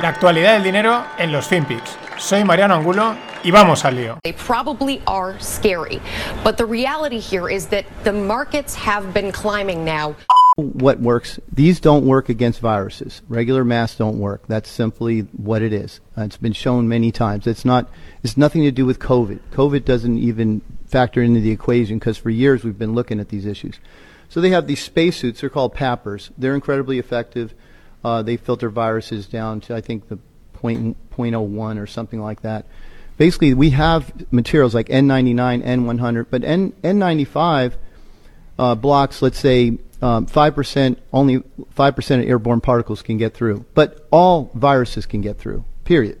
La actualidad del dinero en los FinPix. Soy Mariano Angulo y vamos al lío. They probably are scary, but the reality here is that the markets have been climbing now. what works. These don't work against viruses. Regular masks don't work. That's simply what it is. Uh, it's been shown many times. It's not. It's nothing to do with COVID. COVID doesn't even factor into the equation because for years we've been looking at these issues. So they have these spacesuits. They're called PAPRs. They're incredibly effective. Uh, they filter viruses down to I think the point, 0.01 or something like that. Basically, we have materials like N99, N100, but N, N95 uh, blocks, let's say, um, 5%, only 5% of airborne particles can get through. But all viruses can get through, period.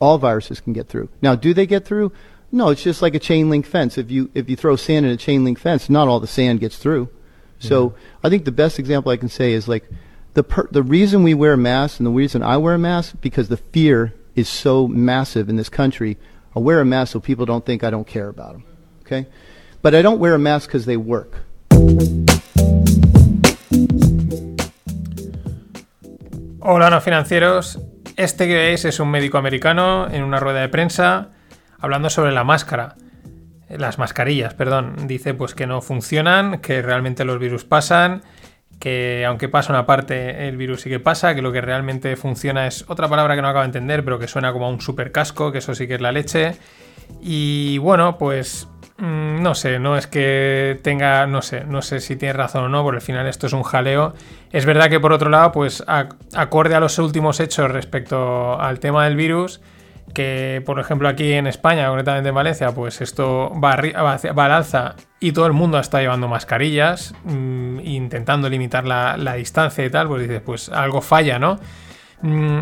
All viruses can get through. Now, do they get through? No, it's just like a chain link fence. If you, if you throw sand in a chain link fence, not all the sand gets through. So I think the best example I can say is like the, per- the reason we wear masks and the reason I wear a mask, because the fear is so massive in this country. I wear a mask so people don't think I don't care about them. Okay? But I don't wear a mask because they work. Hola, no financieros. Este que veis es un médico americano en una rueda de prensa hablando sobre la máscara. Las mascarillas, perdón. Dice pues que no funcionan, que realmente los virus pasan, que aunque pasa una parte, el virus sí que pasa, que lo que realmente funciona es otra palabra que no acabo de entender, pero que suena como a un super casco, que eso sí que es la leche. Y bueno, pues mm, no sé, no es que tenga, no sé, no sé si tiene razón o no, porque al final esto es un jaleo. Es verdad que por otro lado, pues acorde a los últimos hechos respecto al tema del virus, que por ejemplo aquí en España, concretamente en Valencia, pues esto va, al alza y todo el mundo está llevando mascarillas, mm, intentando limitar la, distancia y tal, pues dices, pues algo falla, ¿no? Mm,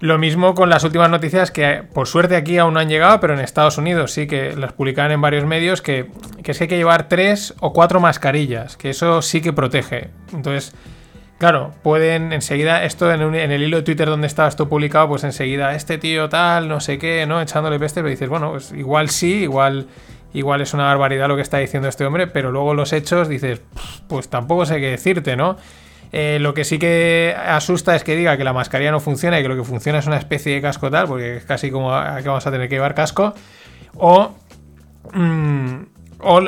lo mismo con las últimas noticias que por suerte aquí aún no han llegado, pero en Estados Unidos sí que las publican en varios medios que, que es que hay que llevar tres o cuatro mascarillas, que eso sí que protege. Entonces, claro, pueden enseguida, esto en, en el hilo de Twitter donde estaba esto publicado, pues enseguida, este tío tal, no sé qué, ¿no? Echándole peste, pero dices, bueno, pues igual sí, igual, igual es una barbaridad lo que está diciendo este hombre, pero luego los hechos dices, pues tampoco sé qué decirte, ¿no? Eh, lo que sí que asusta es que diga que la mascarilla no funciona y que lo que funciona es una especie de casco tal, porque es casi como que vamos a tener que llevar casco. O, mm,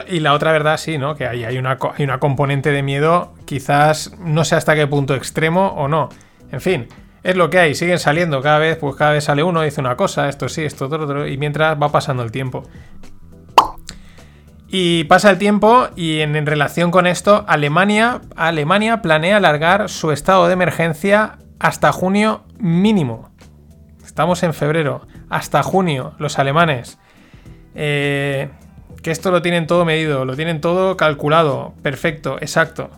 y la otra verdad sí, ¿no? Que hay, hay, una, hay una componente de miedo, quizás no sé hasta qué punto extremo o no. En fin, es lo que hay, siguen saliendo cada vez, pues cada vez sale uno, dice una cosa, esto sí, esto otro, otro, y mientras va pasando el tiempo. Y pasa el tiempo y en, en relación con esto, Alemania, Alemania planea alargar su estado de emergencia hasta junio mínimo. Estamos en febrero. Hasta junio, los alemanes. Eh, que esto lo tienen todo medido, lo tienen todo calculado, perfecto, exacto.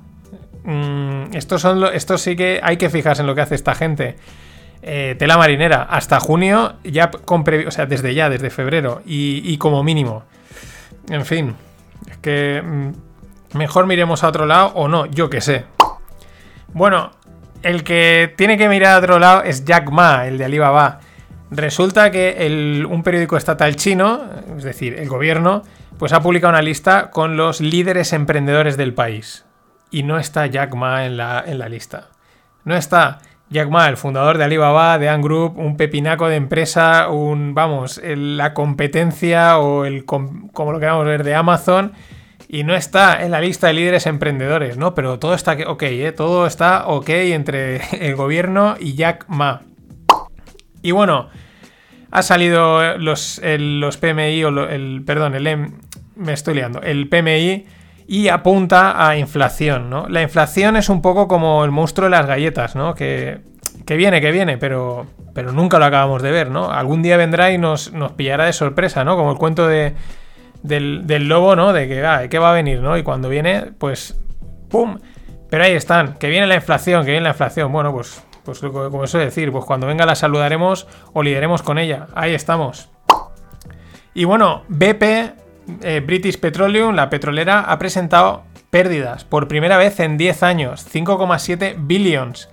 Mm, estos son lo- esto sí que hay que fijarse en lo que hace esta gente. Eh, tela marinera, hasta junio, ya con o sea, desde ya, desde febrero, y, como mínimo. En fin, es que mm, mejor miremos a otro lado o no, yo que sé. Bueno, el que tiene que mirar a otro lado es Jack Ma, el de Alibaba. Resulta que un periódico estatal chino, es decir, el gobierno, pues ha publicado una lista con los líderes emprendedores del país. Y no está Jack Ma en la, en la lista. No está Jack Ma, el fundador de Alibaba, de Ant Group, un pepinaco de empresa, un, vamos, la competencia o el, com- como lo queramos ver, de Amazon. Y no está en la lista de líderes emprendedores, ¿no? Pero todo está ok, ¿eh? Todo está ok entre el gobierno y Jack Ma. Y bueno, ha salido los, los PMI, o el, perdón, el me estoy liando, el PMI y apunta a inflación, ¿no? La inflación es un poco como el monstruo de las galletas, ¿no? Que, que viene, que viene, pero, pero nunca lo acabamos de ver, ¿no? Algún día vendrá y nos, nos pillará de sorpresa, ¿no? Como el cuento de, del, lobo, ¿no? De que, ah, ¿qué va a venir, ¿no? Y cuando viene, pues, ¡pum! Pero ahí están, que viene la inflación, que viene la inflación. Bueno, pues, pues como suele decir, pues cuando venga la saludaremos o lideremos con ella. Ahí estamos. Y bueno, BP, eh, British Petroleum, la petrolera, ha presentado pérdidas por primera vez en 10 años, 5,7 billions.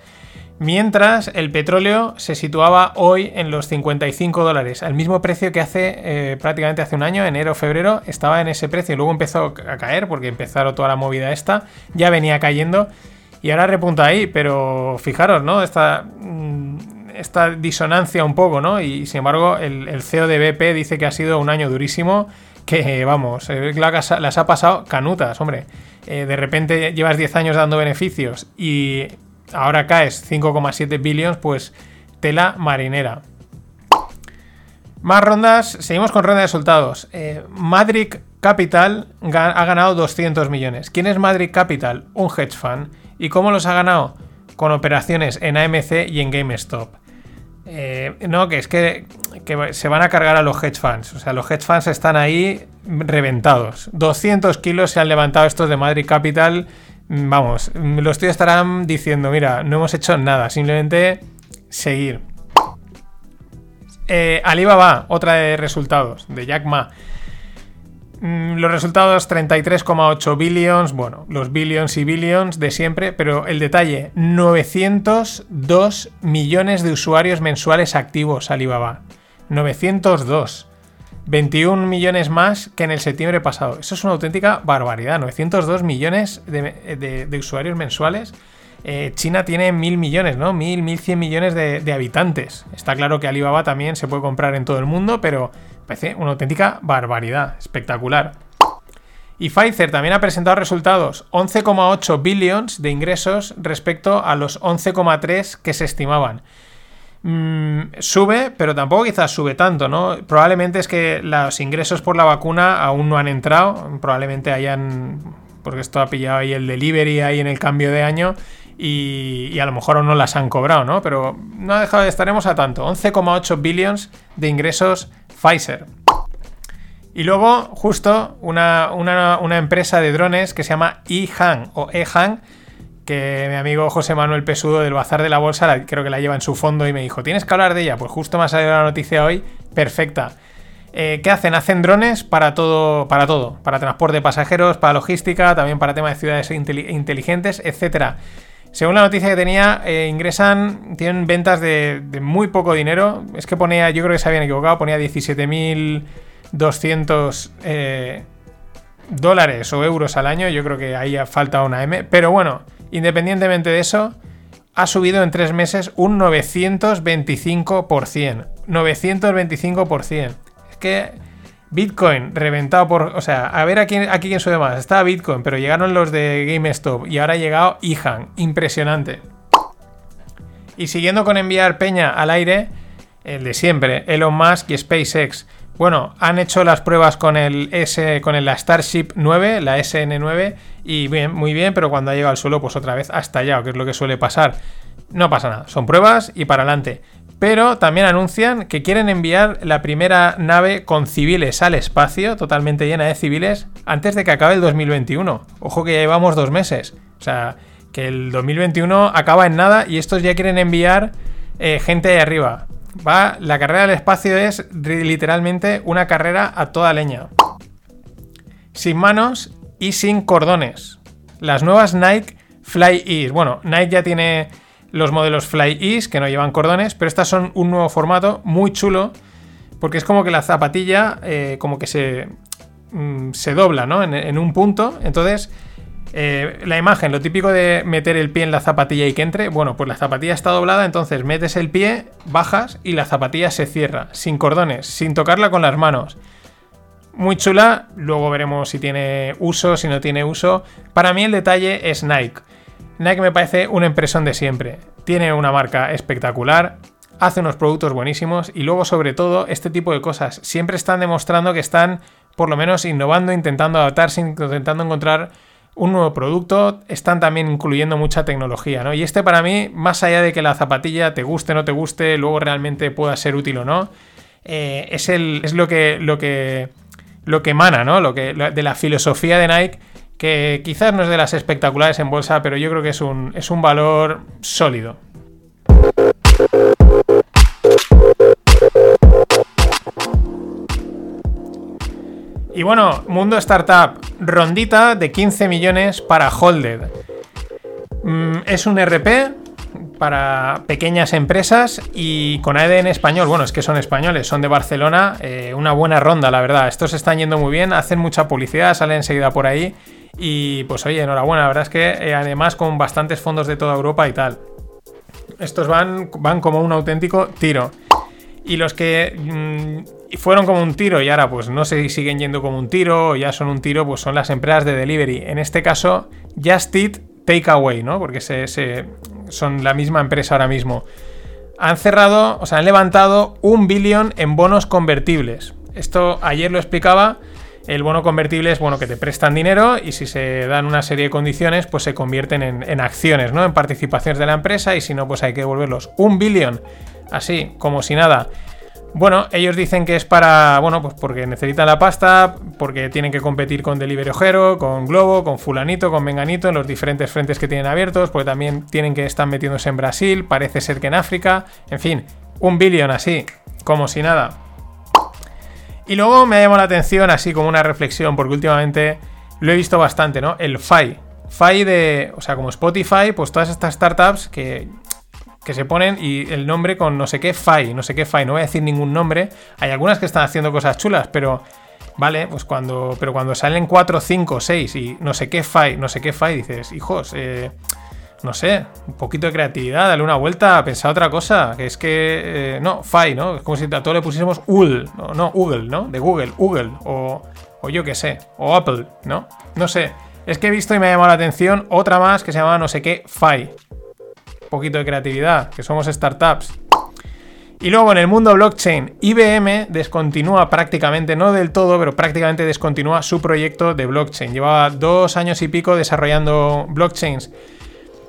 Mientras el petróleo se situaba hoy en los 55 dólares, al mismo precio que hace eh, prácticamente hace un año, enero, febrero, estaba en ese precio. Luego empezó a caer porque empezaron toda la movida esta, ya venía cayendo y ahora repunta ahí, pero fijaros, ¿no? Esta, mm, esta disonancia un poco, ¿no? Y sin embargo, el, el CEO de BP dice que ha sido un año durísimo, que vamos, eh, la- las ha pasado canutas, hombre. Eh, de repente llevas 10 años dando beneficios y ahora caes 5,7 billions, pues tela marinera. Más rondas, seguimos con ronda de resultados. Eh, Madrid Capital ha ganado 200 millones. ¿Quién es Madrid Capital? Un hedge fund. ¿Y cómo los ha ganado? Con operaciones en AMC y en GameStop. Eh, no, que es que, que se van a cargar a los hedge funds. O sea, los hedge funds están ahí reventados. 200 kilos se han levantado estos de Madrid Capital. Mm, Vamos, mm, los tíos estarán diciendo, mira, no hemos hecho nada, simplemente seguir. Eh, Alibaba, otra de resultados, de Jack Ma. Mm, Los resultados 33,8 billions, bueno, los billions y billions de siempre, pero el detalle, 902 millones de usuarios mensuales activos Alibaba. 902. 21 millones más que en el septiembre pasado. Eso es una auténtica barbaridad. 902 millones de, usuarios mensuales. Eh, China tiene mil millones, ¿no? Mil, mil cien millones de habitantes. Está claro que Alibaba también se puede comprar en todo el mundo, pero parece una auténtica barbaridad. Espectacular. Y Pfizer también ha presentado resultados, 11,8 billions de ingresos respecto a los 11,3 que se estimaban. Mm, sube, pero tampoco quizás sube tanto, ¿no? Probablemente es que los ingresos por la vacuna aún no han entrado, probablemente hayan, porque esto ha pillado ahí el delivery ahí en el cambio de año y, y a lo mejor aún no las han cobrado, ¿no? Pero no ha dejado de estaremos a tanto, 11,8 billions de ingresos Pfizer. Y luego, justo, una, una- empresa de drones que se llama eHang o eHang, que mi amigo José Manuel Pesudo del Bazar de la Bolsa, la- creo que la lleva en su fondo y me dijo, ¿tienes que hablar de ella? Pues justo me ha salido la noticia hoy, perfecta. Eh, ¿Qué hacen? Hacen drones para todo, para todo, para transporte de pasajeros, para logística, también para temas de ciudades inteli- inteligentes, etcétera. Según la noticia que tenía, eh, ingresan, tienen ventas de, muy poco dinero. Es que ponía, yo creo que se habían equivocado, ponía 17.200 eh, dólares o euros al año. Yo creo que ahí falta una M. Pero bueno, independientemente de eso, ha subido en tres meses un 925%. 925%. Es que Bitcoin reventado por. O sea, a ver aquí, quién sube más. Estaba Bitcoin, pero llegaron los de GameStop y ahora ha llegado IHAN. Impresionante. Y siguiendo con enviar peña al aire, el de siempre, Elon Musk y SpaceX. Bueno, han hecho las pruebas con el S, con el- la Starship 9, la SN9, y muy bien, pero cuando ha llegado al suelo, pues otra vez ha estallado, que es lo que suele pasar. No pasa nada, son pruebas y para adelante. Pero también anuncian que quieren enviar la primera nave con civiles al espacio, totalmente llena de civiles, antes de que acabe el 2021. Ojo que ya llevamos dos meses. O sea, que el 2021 acaba en nada y estos ya quieren enviar eh, gente de arriba. Va, la carrera del espacio es literalmente una carrera a toda leña. Sin manos y sin cordones. Las nuevas Nike Fly Ease. Bueno, Nike ya tiene los modelos Fly Ease que no llevan cordones, pero estas son un nuevo formato muy chulo porque es como que la zapatilla eh, como que se, mm, se dobla, ¿no? En, un punto. Entonces, eh, la imagen, lo típico de meter el pie en la zapatilla y que entre, bueno, pues la zapatilla está doblada, entonces metes el pie, bajas y la zapatilla se cierra, sin cordones, sin tocarla con las manos. Muy chula, luego veremos si tiene uso, si no tiene uso. Para mí el detalle es Nike. Nike me parece una impresión de siempre. Tiene una marca espectacular, hace unos productos buenísimos y luego sobre todo este tipo de cosas. Siempre están demostrando que están por lo menos innovando, intentando adaptarse, intentando encontrar un nuevo producto. Están también incluyendo mucha tecnología, ¿no? Y este para mí, más allá de que la zapatilla te guste o no te guste, luego realmente pueda ser útil o no, eh, es, lo que... Lo que lo que emana, ¿no? Lo que, de la filosofía de Nike, que quizás no es de las espectaculares en bolsa, pero yo creo que es un, es un valor sólido. Y bueno, mundo startup, rondita de 15 millones para Holded. Mm, es un RP para pequeñas empresas y con ADN español. Bueno, es que son españoles, son de Barcelona. eh, una buena ronda, la verdad. Estos están yendo muy bien, hacen mucha publicidad, salen enseguida por ahí. Y pues oye, enhorabuena. La verdad es que eh, además con bastantes fondos de toda Europa y tal. Estos van, van como un auténtico tiro. Y los que mm, fueron como un tiro y ahora pues no sé si siguen yendo como un tiro o ya son un tiro, pues son las empresas de delivery. En este caso, Just Eat Takeaway, ¿no? Porque se, son la misma empresa ahora mismo. Han cerrado, o sea, han levantado un billón en bonos convertibles. Esto ayer lo explicaba. El bono convertible es bueno que te prestan dinero y si se dan una serie de condiciones, pues se convierten en, en acciones, ¿no? En participaciones de la empresa y si no, pues hay que devolverlos. Un billón así, como si nada. Bueno, ellos dicen que es para, bueno, pues porque necesitan la pasta, porque tienen que competir con Delivery Ojero, con Globo, con Fulanito, con Menganito, en los diferentes frentes que tienen abiertos, porque también tienen que estar metiéndose en Brasil, parece ser que en África, en fin, un billón así, como si nada. Y luego me ha llamado la atención, así como una reflexión, porque últimamente lo he visto bastante, ¿no? El FI. FI de, o sea, como Spotify, pues todas estas startups que que se ponen y el nombre con no sé qué FI, no sé qué FI, no voy a decir ningún nombre. Hay algunas que están haciendo cosas chulas, pero vale, pues cuando, pero cuando salen 4, 5, 6 y no sé qué FI, no sé qué FI, dices, hijos, eh, no sé, un poquito de creatividad, dale una vuelta, pensar otra cosa, que es que, eh, no, FI, ¿no? Es como si a todo le pusiésemos Google, no, no, Google, ¿no? De Google, Google, o, o yo qué sé, o Apple, ¿no? No sé, es que he visto y me ha llamado la atención otra más que se llama no sé qué FI poquito de creatividad, que somos startups. Y luego en el mundo blockchain, IBM descontinúa prácticamente, no del todo, pero prácticamente descontinúa su proyecto de blockchain. Llevaba dos años y pico desarrollando blockchains.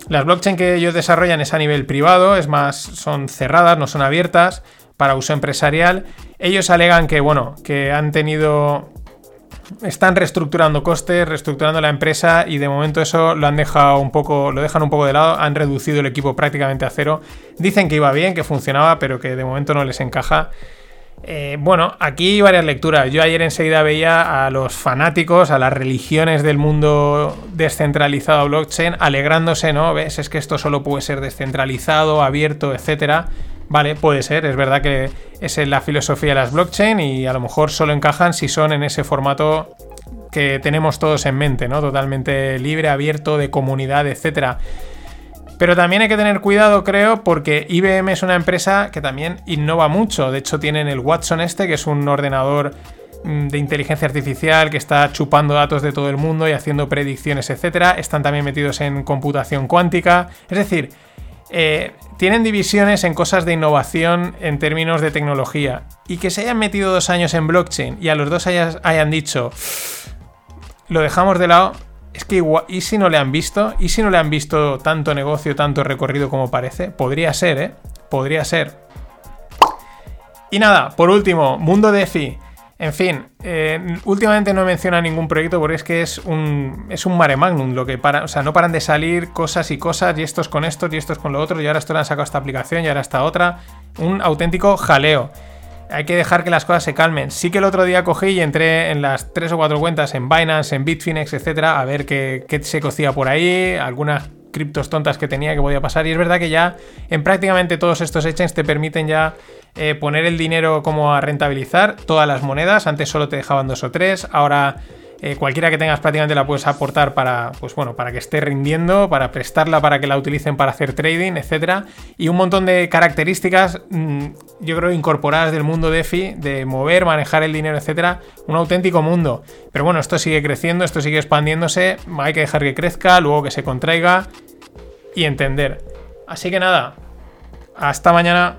Las blockchain que ellos desarrollan es a nivel privado, es más, son cerradas, no son abiertas para uso empresarial. Ellos alegan que, bueno, que han tenido están reestructurando costes, reestructurando la empresa y de momento eso lo han dejado un poco, lo dejan un poco de lado, han reducido el equipo prácticamente a cero. Dicen que iba bien, que funcionaba, pero que de momento no les encaja. Eh, bueno, aquí varias lecturas. Yo ayer enseguida veía a los fanáticos, a las religiones del mundo descentralizado blockchain, alegrándose, ¿no? ¿Ves? Es que esto solo puede ser descentralizado, abierto, etcétera. Vale, puede ser, es verdad que es la filosofía de las blockchain y a lo mejor solo encajan si son en ese formato que tenemos todos en mente, ¿no? Totalmente libre, abierto, de comunidad, etcétera. Pero también hay que tener cuidado, creo, porque IBM es una empresa que también innova mucho. De hecho, tienen el Watson este, que es un ordenador mm, de inteligencia artificial que está chupando datos de todo el mundo y haciendo predicciones, etcétera. Están también metidos en computación cuántica. Es decir, eh, tienen divisiones en cosas de innovación en términos de tecnología. Y que se hayan metido dos años en blockchain y a los dos hayan dicho, lo dejamos de lado, es que igual, ¿y si no le han visto? ¿Y si no le han visto tanto negocio, tanto recorrido como parece? Podría ser, ¿eh? Podría ser. Y nada, por último, mundo DeFi. En fin, eh, últimamente no menciona ningún proyecto porque es que es un, es un mare magnum lo que para, o sea, no paran de salir cosas y cosas y estos con estos y estos con lo otro y ahora esto le han sacado esta aplicación y ahora esta otra. Un auténtico jaleo. Hay que dejar que las cosas se calmen. Sí que el otro día cogí y entré en las tres o cuatro cuentas en Binance, en Bitfinex, etcétera, a ver qué, qué se cocía por ahí, algunas criptos tontas que tenía que podía pasar. Y es verdad que ya en prácticamente todos estos exchanges te permiten ya eh, poner el dinero como a rentabilizar todas las monedas. Antes solo te dejaban dos o tres, ahora eh, cualquiera que tengas prácticamente la puedes aportar para, pues bueno, para que esté rindiendo, para prestarla para que la utilicen para hacer trading, etcétera. Y un montón de características, mm, yo creo, incorporadas del mundo DeFi, de mover, manejar el dinero, etcétera. Un auténtico mundo. Pero bueno, esto sigue creciendo, esto sigue expandiéndose. Hay que dejar que crezca, luego que se contraiga y entender. Así que nada, hasta mañana.